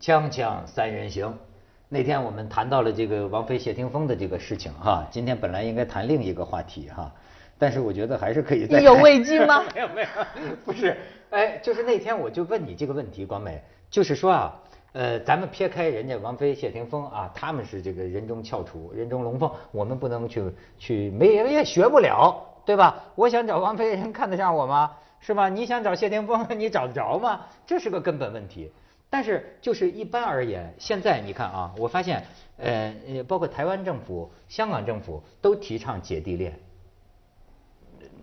锵锵三人行，那天我们谈到了这个王菲谢霆锋的这个事情哈，今天本来应该谈另一个话题哈，但是我觉得还是可以再意犹未尽吗？没有没有，不是，哎，就是那天我就问你这个问题，广美，就是说啊，呃，咱们撇开人家王菲、谢霆锋啊，他们是这个人中翘楚、人中龙凤，我们不能去去没也学不了，对吧？我想找王菲，人看得上我吗？是吧？你想找谢霆锋，你找得着吗？这是个根本问题。但是就是一般而言，现在你看啊，我发现，呃，呃包括台湾政府、香港政府都提倡姐弟恋。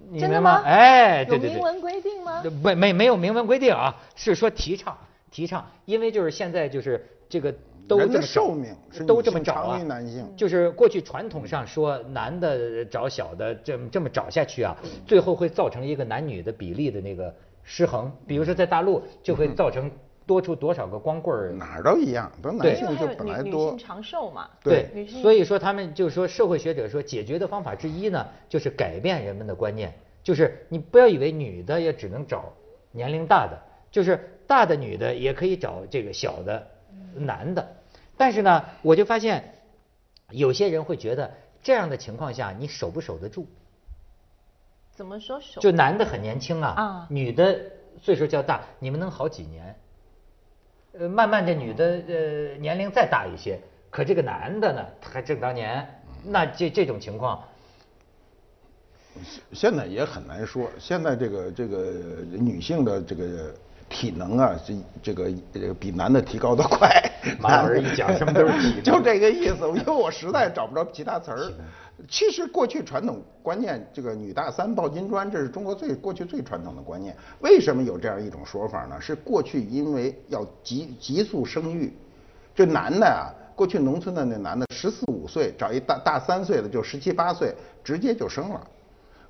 你明白真的吗？哎，对对对。有明文规定吗？没没没有明文规定啊，是说提倡提倡，因为就是现在就是这个都人的这么寿命是都女性这么找啊长于男性就是过去传统上说男的找小的这么这么找下去啊，最后会造成一个男女的比例的那个失衡，比如说在大陆就会造成多出多少个光棍儿。哪儿都一样，都男性就还有女女本来多性。长寿嘛。对女性所以说他们就是说，社会学者说解决的方法之一呢，就是改变人们的观念，就是你不要以为女的也只能找年龄大的，就是大的女的也可以找这个小的男的。但是呢，我就发现有些人会觉得这样的情况下，你守不守得住？怎么说守？就男的很年轻啊，啊女的岁数较大，你们能好几年？呃，慢慢这女的呃年龄再大一些，可这个男的呢，还正当年，那这这种情况，现在也很难说，现在这个这个女性的这个体能啊，这这个这个比男的提高的快。马老师一讲什么都是体能 就这个意思，因为我实在找不着其他词儿。其实过去传统观念，这个女大三抱金砖，这是中国最过去最传统的观念。为什么有这样一种说法呢？是过去因为要急急速生育，这男的啊，过去农村的那男的十四五岁找一大大三岁的，就十七八岁，直接就生了。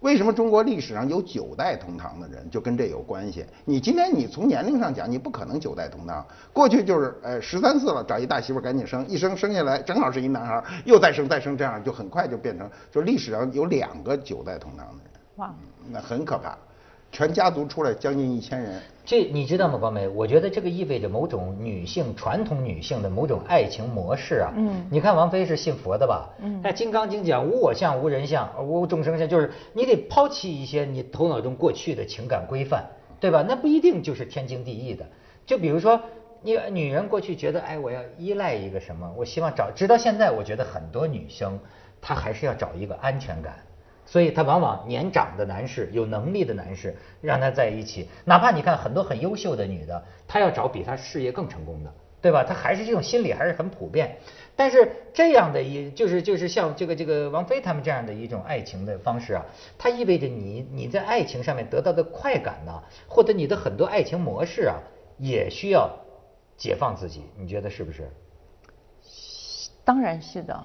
为什么中国历史上有九代同堂的人，就跟这有关系。你今天你从年龄上讲，你不可能九代同堂。过去就是，呃，十三四了找一大媳妇赶紧生，一生生下来正好是一男孩，又再生再生，这样就很快就变成，就历史上有两个九代同堂的人，哇，那很可怕。全家族出来将近一千人，这你知道吗，光美？我觉得这个意味着某种女性传统女性的某种爱情模式啊。嗯你看王菲是信佛的吧？嗯那《金刚经》讲无我相、无人相、无众生相，就是你得抛弃一些你头脑中过去的情感规范，对吧？那不一定就是天经地义的。就比如说，你女人过去觉得，哎，我要依赖一个什么，我希望找，直到现在，我觉得很多女生她还是要找一个安全感。所以他往往年长的男士、有能力的男士，让他在一起，哪怕你看很多很优秀的女的，她要找比她事业更成功的，对吧？她还是这种心理还是很普遍。但是这样的一就是就是像这个这个王菲他们这样的一种爱情的方式啊，它意味着你你在爱情上面得到的快感呢、或者你的很多爱情模式啊，也需要解放自己，你觉得是不是？当然是的，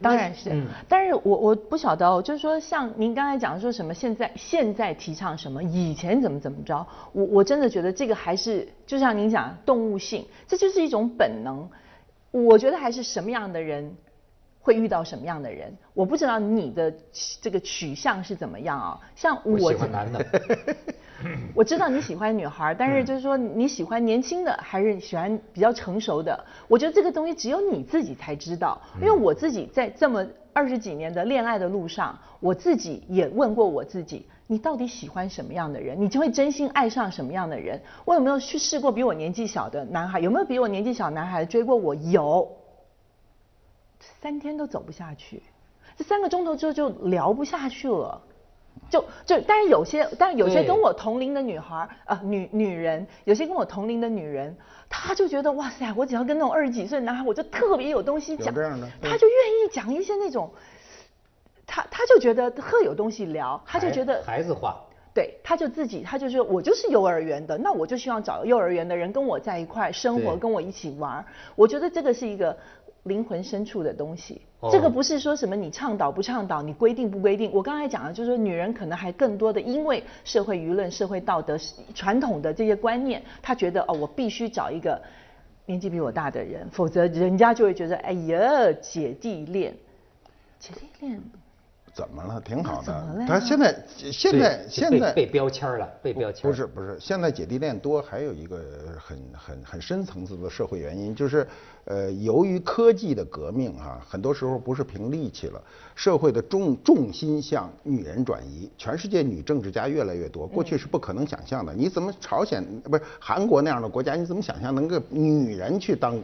当然是。嗯但是我我不晓得哦，就是说像您刚才讲说什么，现在现在提倡什么，以前怎么怎么着，我我真的觉得这个还是就像您讲动物性，这就是一种本能。我觉得还是什么样的人会遇到什么样的人，我不知道你的这个取向是怎么样啊、像我我喜欢男的。我知道你喜欢女孩，但是就是说你喜欢年轻的还是喜欢比较成熟的？我觉得这个东西只有你自己才知道，因为我自己在这么二十几年的恋爱的路上，我自己也问过我自己，你到底喜欢什么样的人？你就会真心爱上什么样的人？我有没有去试过比我年纪小的男孩？有没有比我年纪小男孩追过我？有，三天都走不下去，这三个钟头之后就聊不下去了。就就，但是有些，但是有些跟我同龄的女孩儿，呃，女女人，有些跟我同龄的女人，她就觉得哇塞，我只要跟那种二十几岁的男孩，我就特别有东西讲，她就愿意讲一些那种，她她就觉得特有东西聊，她就觉得孩子话。对，他就自己，他就说，我就是幼儿园的，那我就希望找幼儿园的人跟我在一块生活，跟我一起玩儿。我觉得这个是一个灵魂深处的东西，哦这个不是说什么你倡导不倡导，你规定不规定。我刚才讲的就是说，女人可能还更多的因为社会舆论、社会道德、传统的这些观念，她觉得哦，我必须找一个年纪比我大的人，否则人家就会觉得，哎呀，姐弟恋，姐弟恋。怎么了？挺好的。怎么了他现在现在现在被被标签了，被标签不是不是，现在姐弟恋多，还有一个很很很深层次的社会原因，就是呃，由于科技的革命哈、很多时候不是凭力气了，社会的重重心向女人转移，全世界女政治家越来越多，过去是不可能想象的。你怎么朝鲜不是韩国那样的国家，你怎么想象能够女人去当？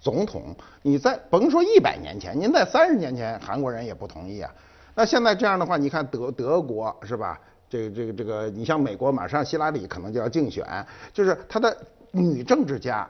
总统，你在甭说一百年前，您在三十年前，韩国人也不同意啊。那现在这样的话，你看德德国是吧？这个这个这个，你像美国，马上希拉里可能就要竞选，就是他的女政治家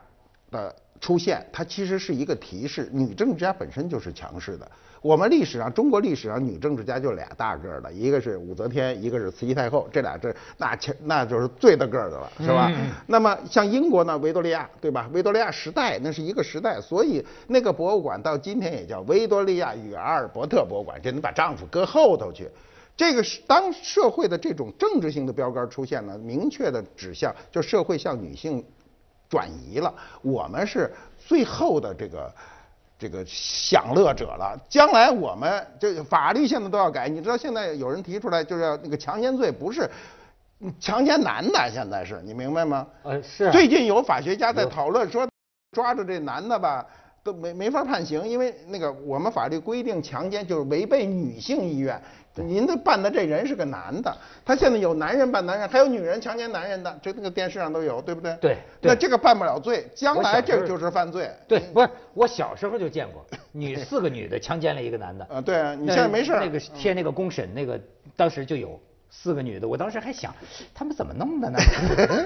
的出现，它其实是一个提示，女政治家本身就是强势的。我们历史上，中国历史上女政治家就俩大个儿的，一个是武则天，一个是慈禧太后，这俩这那强那就是最大个儿的了，是吧？那么像英国呢，维多利亚，对吧？维多利亚时代那是一个时代，所以那个博物馆到今天也叫维多利亚与阿尔伯特博物馆，这你把丈夫搁后头去。这个是当社会的这种政治性的标杆出现了，明确的指向，就社会向女性转移了。我们是最后的这个这个享乐者了。将来我们这法律现在都要改，你知道现在有人提出来就是要那个强奸罪不是嗯强奸男的，现在是你明白吗？呃是啊最近有法学家在讨论说，抓着这男的吧。都没没法判刑，因为那个我们法律规定强奸就是违背女性意愿。您的办的这人是个男的，他现在有男人办男人，还有女人强奸男人的，这那个电视上都有，对不对？对对那这个办不了罪，将来这个就是犯罪。对，不是我小时候就见过，女四个女的强奸了一个男的。啊对啊你现在没事儿那个贴那个公审那个，当时就有四个女的，我当时还想，他们怎么弄的呢？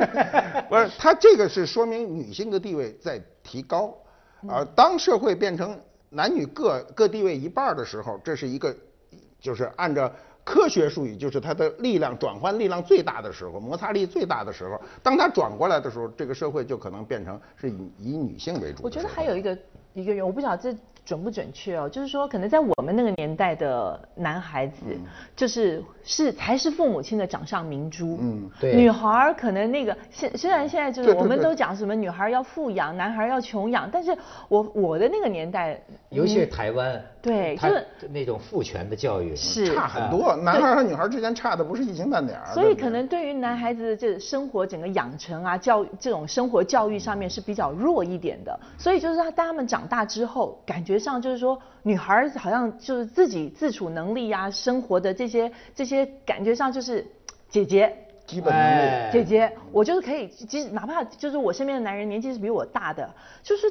不是，他这个是说明女性的地位在提高，啊，当社会变成男女各各地位一半儿的时候，这是一个，就是按照科学术语，就是它的力量转换力量最大的时候，摩擦力最大的时候，当它转过来的时候，这个社会就可能变成是以以女性为主。我觉得还有一个一个人，我不晓得这准不准确哦，就是说可能在我们那个年代的男孩子，就是是才是父母亲的掌上明珠。嗯对。女孩可能那个现虽然现在就是我们都讲什么女孩要富养，男孩要穷养，但是我我的那个年代，尤其是台湾，他对就是那种父权的教育是。差很多，男孩和女孩之间差的不是一星半点儿。所以可能对于男孩子的这生活整个养成啊、教育这种生活教育上面是比较弱一点的。所以就是他当他们长大之后，感觉上就是说，女孩好像就是自己自处能力啊、生活的这些这些感觉上就是姐姐。基本能力。哎姐姐，我就是可以，即使哪怕就是我身边的男人年纪是比我大的，就是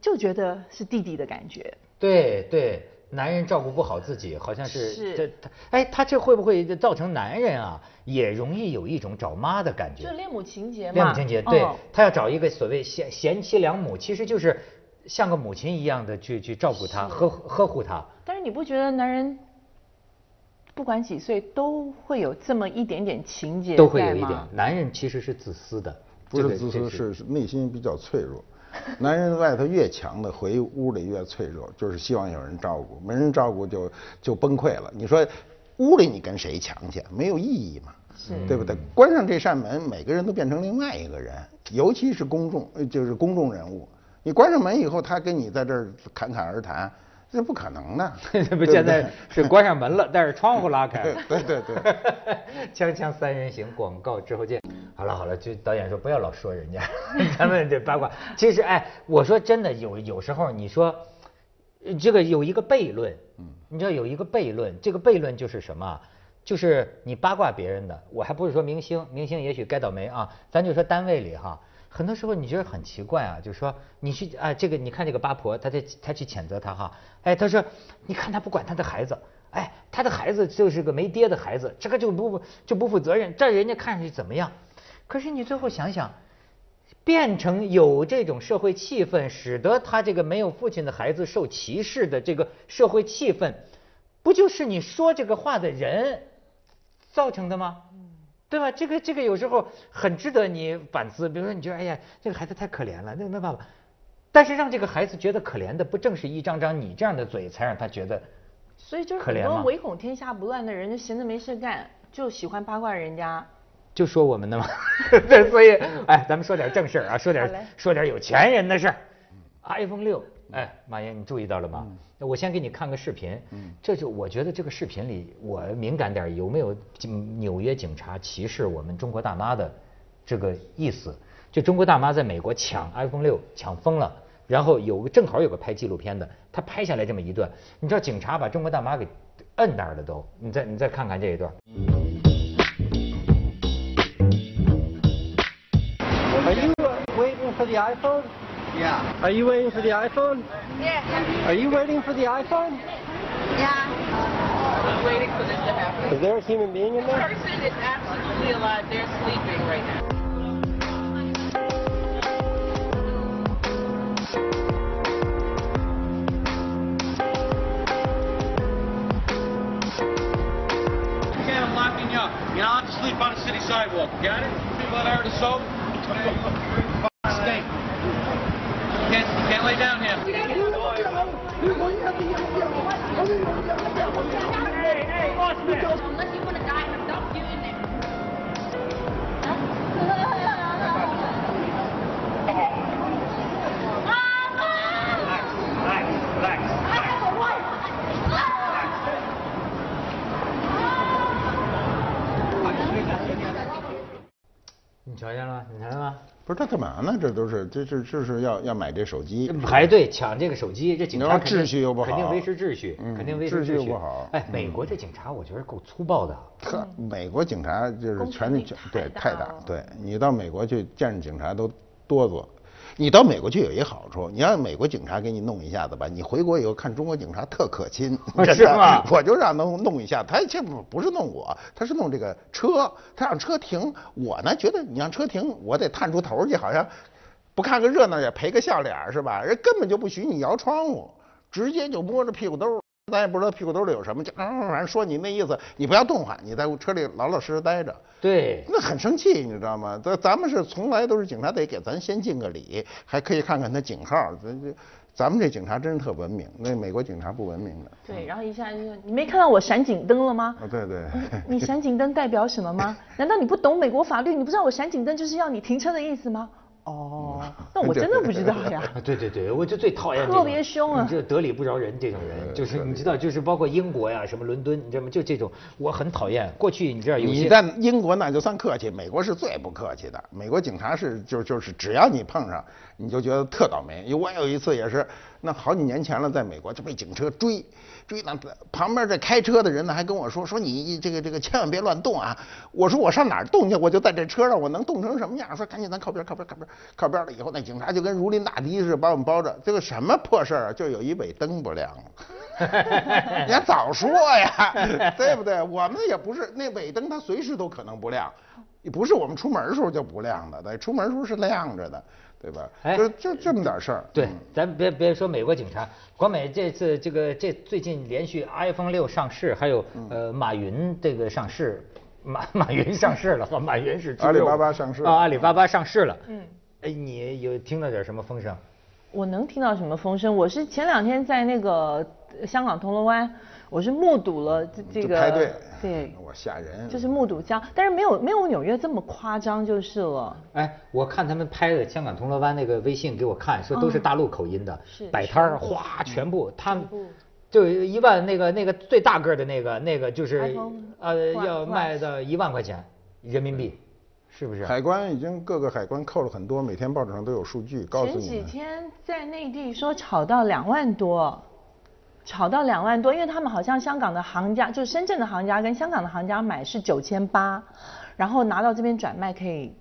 就觉得是弟弟的感觉。对对，男人照顾不好自己，好像是是这他哎，他这会不会造成男人啊也容易有一种找妈的感觉？就恋母情节嘛。恋母情节，对、嗯他要找一个所谓贤贤妻良母，其实就是像个母亲一样的去去照顾他，呵呵护他。但是你不觉得男人不管几岁都会有这么一点点情节都会有一点，男人其实是自私的，不是自私，是是内心比较脆弱。男人外头越强的，回屋里越脆弱，就是希望有人照顾，没人照顾就就崩溃了。你说屋里你跟谁强去？没有意义嘛，对不对？关上这扇门，每个人都变成另外一个人，尤其是公众，呃就是公众人物。你关上门以后，他跟你在这儿侃侃而谈，这不可能的。这不现在是关上门了，但是窗户拉开了。对对 对。锵锵三人行，广告之后见。好了好了，就导演说不要老说人家，咱们这八卦。其实哎，我说真的，有有时候你说，呃这个有一个悖论，嗯，你知道有一个悖论，这个悖论就是什么啊？就是你八卦别人的，我还不是说明星，明星也许该倒霉啊，咱就说单位里哈。很多时候你觉得很奇怪啊，就是说你去啊，这个你看这个八婆，她在她去谴责他哈，哎，她说你看她不管她的孩子，哎，她的孩子就是个没爹的孩子，这个就不就不负责任，这人家看上去怎么样？可是你最后想想，变成有这种社会气氛，使得他这个没有父亲的孩子受歧视的这个社会气氛，不就是你说这个话的人造成的吗？对吧？这个这个有时候很值得你反思。比如说，你觉得哎呀，这个孩子太可怜了，那没办法。但是让这个孩子觉得可怜的，不正是一张张你这样的嘴，才让他觉得所以就是很多唯恐天下不乱的人，就闲着没事干，就喜欢八卦人家。就说我们的嘛。对，所以哎，咱们说点正事儿啊，说点说点有钱人的事儿。iPhone 六哎，马爷，你注意到了吗？我先给你看个视频。嗯，这就我觉得这个视频里，我敏感点，有没有纽约警察歧视我们中国大妈的这个意思？就中国大妈在美国抢 iPhone 六抢疯了，然后有个正好有个拍纪录片的，他拍下来这么一段，你知道警察把中国大妈给摁那儿了都。你再你再看看这一段。Are you waiting for the iPhone? Yeah. Are you waiting for the iPhone? Yeah. Are you waiting for the iPhone? Yeah. I'm waiting for this to happen. Is there a human being in there? The there? person is absolutely alive. They're sleeping right now. Okay, I'm locking you up. You're not allowed to sleep on the city sidewalk. Got it? People that are the soap. Unless you 他干嘛呢？这都是这这这是要要买这手机，排队抢这个手机，这警察秩序又不好肯定维持秩序，嗯肯定维持秩序不好哎，美国这警察我觉得够粗暴的。特美国警察就是权力对太大对你到美国去见着警察都哆嗦。你到美国去有一好处，你让美国警察给你弄一下子吧，你回国以后看中国警察特可亲，是吗 我就让他弄一下，他这不不是弄我，他是弄这个车，他让车停，我呢觉得你让车停，我得探出头去，好像不看个热闹也赔个笑脸儿是吧？人根本就不许你摇窗户，直接就摸着屁股兜儿，咱也不知道屁股兜里有什么，就嗯反正说你那意思，你不要动唤，你在车里老老实实待着。对，那很生气，你知道吗？咱咱们是从来都是警察得给咱先敬个礼，还可以看看他警号。咱这咱们这警察真是特文明，那美国警察不文明的。对，然后一下就说你没看到我闪警灯了吗？啊，对对。你闪警灯代表什么吗？难道你不懂美国法律？你不知道我闪警灯就是要你停车的意思吗？哦，那我真的不知道呀。啊，对对对，我就最讨厌特别凶啊你这得理不饶人这种人，就是你知道，就是包括英国呀，什么伦敦，你知道吗？就这种我很讨厌。过去你知道有些你在英国那就算客气，美国是最不客气的。美国警察是就就是只要你碰上，你就觉得特倒霉。我有一次也是，那好几年前了，在美国就被警车追，追那旁边这开车的人呢还跟我说说你这个这个千万别乱动啊。我说我上哪儿动去？我就在这车上，我能动成什么样？说赶紧咱靠边靠边靠边靠边了以后，那警察就跟如临大敌似的把我们包着。这个什么破事儿啊？就有一尾灯不亮了。你还早说呀，对不对？我们也不是那尾灯，它随时都可能不亮，不是我们出门的时候就不亮的，对，出门的时候是亮着的，对吧？哎就就这么点事儿。对嗯，咱别别说美国警察，国美这次这个这最近连续 iPhone 六上市，还有嗯呃马云这个上市，马马云上市了，和马云是阿里巴巴上市啊，阿里巴巴上市了。嗯，哎，你有听到点什么风声？我能听到什么风声？我是前两天在那个呃香港铜锣湾，我是目睹了这这个排队，对，我吓人。就是目睹江，但是没有没有纽约这么夸张就是了。哎，我看他们拍的香港铜锣湾那个微信给我看，说都是大陆口音的，是摆摊儿哗，全部他们就一万那个那个最大个的那个那个就是呃要卖到一万块钱人民币，是不是？海关已经各个海关扣了很多，每天报纸上都有数据告诉前几。天在内地说炒到两万多，炒到两万多，因为他们好像香港的行家，就是深圳的行家跟香港的行家买是九千八，然后拿到这边转卖可以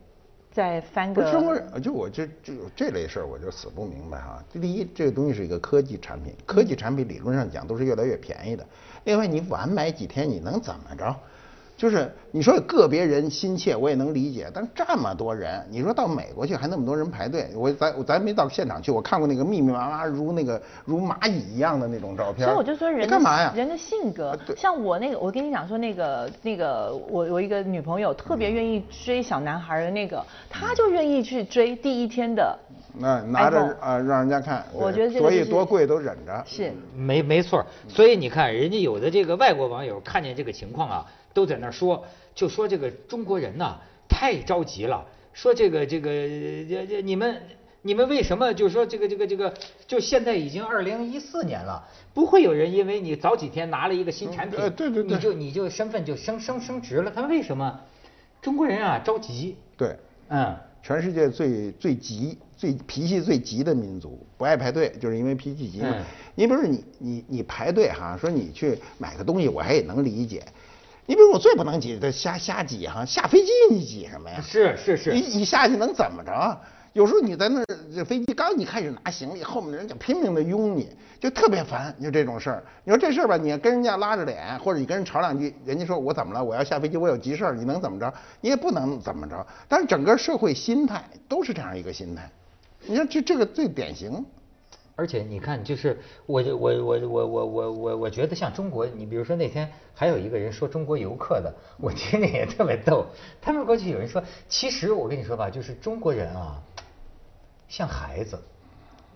再翻个。不是中国人，就我这这这类事儿，我就死不明白哈。第一，这个东西是一个科技产品，科技产品理论上讲都是越来越便宜的。另外，你晚买几天，你能怎么着？就是你说个别人心切，我也能理解，但是这么多人，你说到美国去还那么多人排队，我咱咱没到现场去，我看过那个密密麻麻如那个如蚂蚁一样的那种照片。所以我就说人干嘛呀？人的性格像我那个，我跟你讲说那个那个，我我一个女朋友特别愿意追小男孩的那个，她就愿意去追第一天的。那拿着啊让人家看，我觉得这个就是多贵都忍着。是，没没错，所以你看，人家有的这个外国网友看见这个情况啊，都在那儿说，就说这个中国人呐太着急了，说这个这个这这你们你们为什么就是说这个这个这个，就现在已经二零一四年了，不会有人因为你早几天拿了一个新产品，呃对对对你就你就身份就升升升值了？他们为什么？中国人啊着急，对，嗯，全世界最最急、最脾气最急的民族，不爱排队，就是因为脾气急嘛。嗯你比如说你你你排队哈，说你去买个东西，我还也能理解。你比如我最不能挤的瞎瞎挤哈，下飞机你挤什么呀？是是是你你下去能怎么着啊？有时候你在那，这飞机刚一开始拿行李，后面的人就拼命的拥你，就特别烦，就这种事儿。你说这事儿吧，你跟人家拉着脸，或者你跟人吵两句，人家说我怎么了？我要下飞机，我有急事儿，你能怎么着？你也不能怎么着。但是整个社会心态都是这样一个心态。你说这这个最典型。而且你看，就是我我我我我我我我觉得像中国，你比如说那天还有一个人说中国游客的，我听着也特别逗。他们过去有人说，其实我跟你说吧，就是中国人啊，像孩子，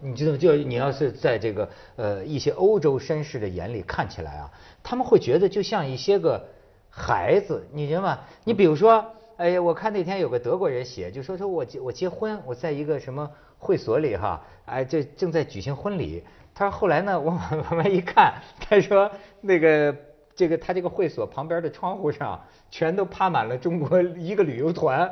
你知道？就你要是在这个呃一些欧洲绅士的眼里看起来啊，他们会觉得就像一些个孩子，你知道吗？你比如说，哎呀，我看那天有个德国人写，就说说我结我结婚，我在一个什么会所里哈，哎，这正在举行婚礼。他说后来呢，我往往外一看，他说那个这个他这个会所旁边的窗户上全都趴满了中国一个旅游团，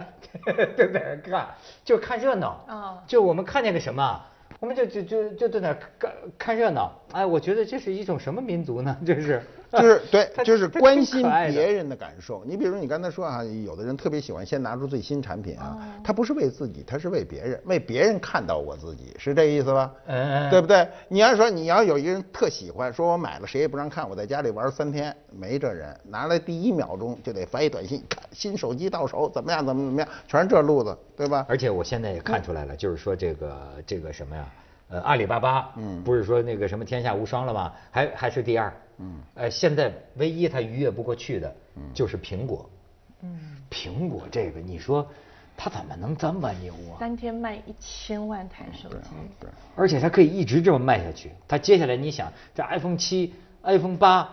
正 在那儿看，就看热闹。啊就我们看见个什么，我们就就就就在那儿看看热闹。哎，我觉得这是一种什么民族呢？这是 就是对，就是关心别人的感受。你比如你刚才说啊，有的人特别喜欢先拿出最新产品啊，他不是为自己，他是为别人，为别人看到我自己，是这意思吧？嗯对不对？你要说你要有一个人特喜欢，说我买了谁也不让看，我在家里玩三天，没这人，拿来第一秒钟就得发一短信，看新手机到手怎么样怎么怎么样，全是这路子，对吧？而且我现在也看出来了，就是说这个这个什么呀，呃，阿里巴巴，嗯不是说那个什么天下无双了吗？还还是第二，嗯，呃，现在唯一它逾越不过去的，就是苹果，嗯，苹果这个你说它怎么能这么牛啊？三天卖一千万台手机，对。而且它可以一直这么卖下去。它接下来你想，这 iPhone 七、iPhone 八，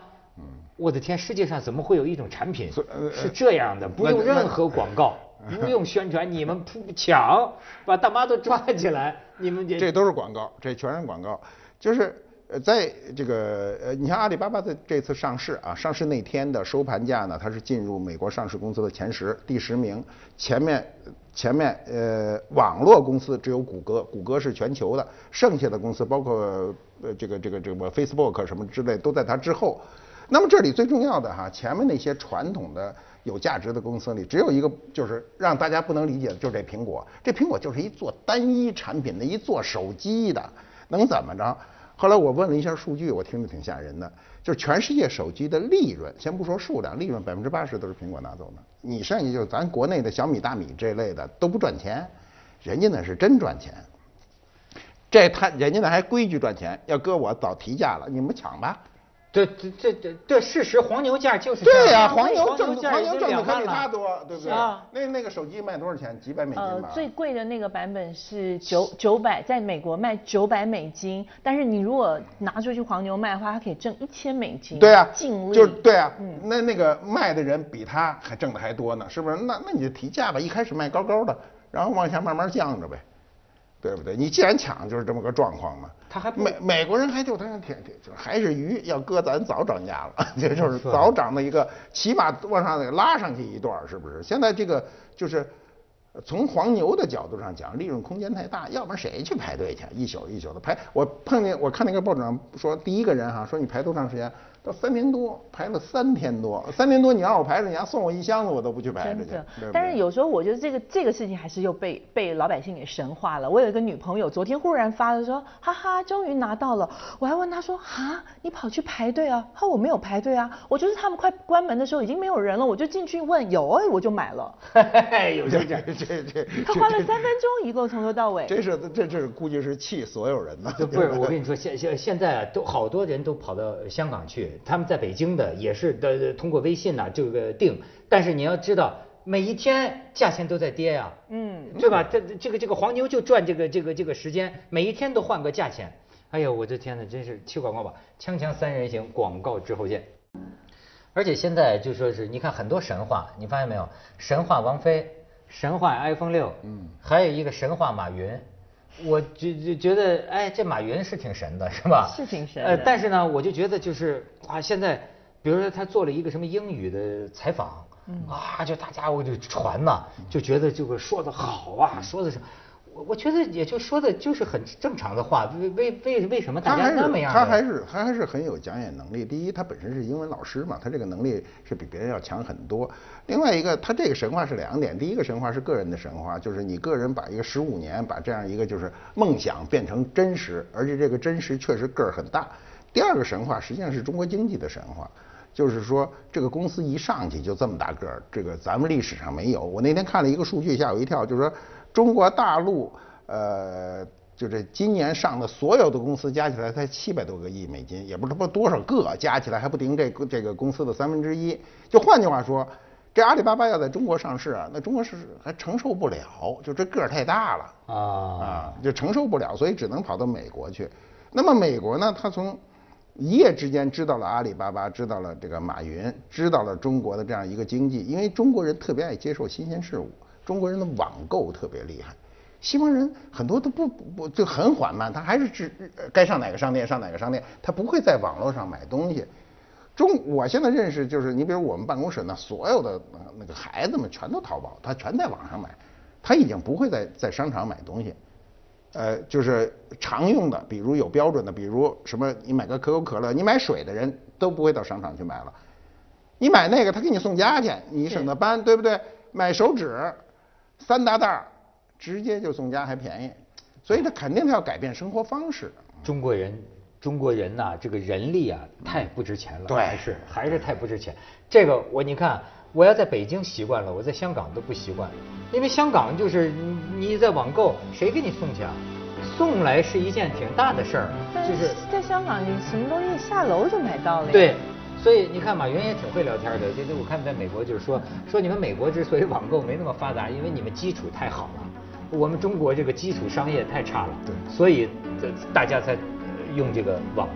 我的天，世界上怎么会有一种产品是这样的，不用任何广告，不用宣传，你们扑抢，把大妈都抓起来，你们这都是广告，这全是广告。就是呃，在这个呃，你像阿里巴巴的这次上市啊，上市那天的收盘价呢，它是进入美国上市公司的前十，第十名。前面前面呃，网络公司只有谷歌，谷歌是全球的，剩下的公司包括呃这个这个这个 Facebook 什么之类都在它之后。那么这里最重要的哈，前面那些传统的有价值的公司里，只有一个就是让大家不能理解的，就是这苹果。这苹果就是一做单一产品的，一做手机的，能怎么着？后来我问了一下数据，我听着挺吓人的，就是全世界手机的利润，先不说数量，利润百分之八十都是苹果拿走的，你剩下就是咱国内的小米、大米这类的都不赚钱，人家那是真赚钱。这他人家那还规矩赚钱，要搁我早提价了，你们抢吧。对这这这这事实，黄牛价就是这对呀、样黄牛挣价黄牛挣的可比他多，对不对？啊那那个手机卖多少钱？几百美金吧。，呃最贵的那个版本是九九百，在美国卖九百美金，但是你如果拿出去黄牛卖的话，它可以挣一千美金。对啊，净利。就是对啊，嗯那那个卖的人比他还挣的还多呢，是不是？那那你就提价吧，一开始卖高高的，然后往下慢慢降着呗，对不对？你既然抢，就是这么个状况嘛。他还不美美国人还就他挺挺就还是鱼，要搁咱早涨价了，这就是早涨的一个，起码往上得拉上去一段，是不是？现在这个就是。从黄牛的角度上讲，利润空间太大，要不然谁去排队去？一宿一宿的排。我碰见我看那个报纸上说，第一个人哈说你排多长时间？到三天多，排了三天多，三天多你让我排着，你要送我一箱子，我都不去排着去。但是有时候我觉得这个这个事情还是又被被老百姓给神化了。我有一个女朋友，昨天忽然发了说，哈哈，终于拿到了。我还问她说，哈，你跑去排队啊？她说我没有排队啊，我就是他们快关门的时候已经没有人了，我就进去问有，哎，我就买了。有 这这这这这，她花了三分钟，一共从头到尾。这是这这估计是气所有人呢。这不是，我跟你说，现现现在啊，都好多人都跑到香港去，他们在北京的也是的，通过微信呐、这个订，但是你要知道，每一天价钱都在跌呀、嗯，对吧？这这个这个黄牛就赚这个这个这个时间，每一天都换个价钱。哎呦，我的天呐，真是去广告吧！锵锵三人行，广告之后见。而且现在就说是，你看很多神话，你发现没有？神话王菲，神话 iPhone 六，嗯，还有一个神话马云，我觉觉觉得，哎，这马云是挺神的，是吧？是挺神呃，的但是呢，我就觉得就是啊，现在比如说他做了一个什么英语的采访，嗯啊，就大家伙就传呐，就觉得这个说的好啊，说的是。我我觉得也就说的就是很正常的话，为为为为什么大家那么样的？他还是他还是很有讲演能力。第一，他本身是英文老师嘛，他这个能力是比别人要强很多。另外一个，他这个神话是两点，第一个神话是个人的神话，就是你个人把一个十五年把这样一个就是梦想变成真实，而且这个真实确实个儿很大。第二个神话实际上是中国经济的神话。就是说，这个公司一上去就这么大个儿，这个咱们历史上没有。我那天看了一个数据，吓我一跳，就是说中国大陆，呃，就这今年上的所有的公司加起来才七百多个亿美金，也不知道多少个，加起来还不顶这个这个公司的三分之一。就换句话说，这阿里巴巴要在中国上市啊，那中国市还承受不了，就这个儿太大了啊啊，就承受不了，所以只能跑到美国去。那么美国呢，它从一夜之间知道了阿里巴巴，知道了这个马云，知道了中国的这样一个经济，因为中国人特别爱接受新鲜事物，中国人的网购特别厉害。西方人很多都不不就很缓慢，他还是只该上哪个商店上哪个商店，他不会在网络上买东西。中我现在认识就是你比如我们办公室呢，所有的那个孩子们全都淘宝，他全在网上买，他已经不会在在商场买东西。呃，就是常用的，比如有标准的，比如什么，你买个可口可乐，你买水的人都不会到商场去买了。你买那个，他给你送家去，你省得搬，对不对？买手纸，三大袋儿，直接就送家还便宜，所以他肯定他要改变生活方式。中国人，中国人呐、这个人力啊，太不值钱了，对还是还是太不值钱。这个我你看，我要在北京习惯了，我在香港都不习惯，因为香港就是你你在网购，谁给你送去啊？送来是一件挺大的事儿，就是在香港，你什么东西下楼就买到了呀。对，所以你看马云也挺会聊天的。就是我看在美国就是说说你们美国之所以网购没那么发达，因为你们基础太好了，我们中国这个基础商业太差了，对所以这大家才呃用这个网。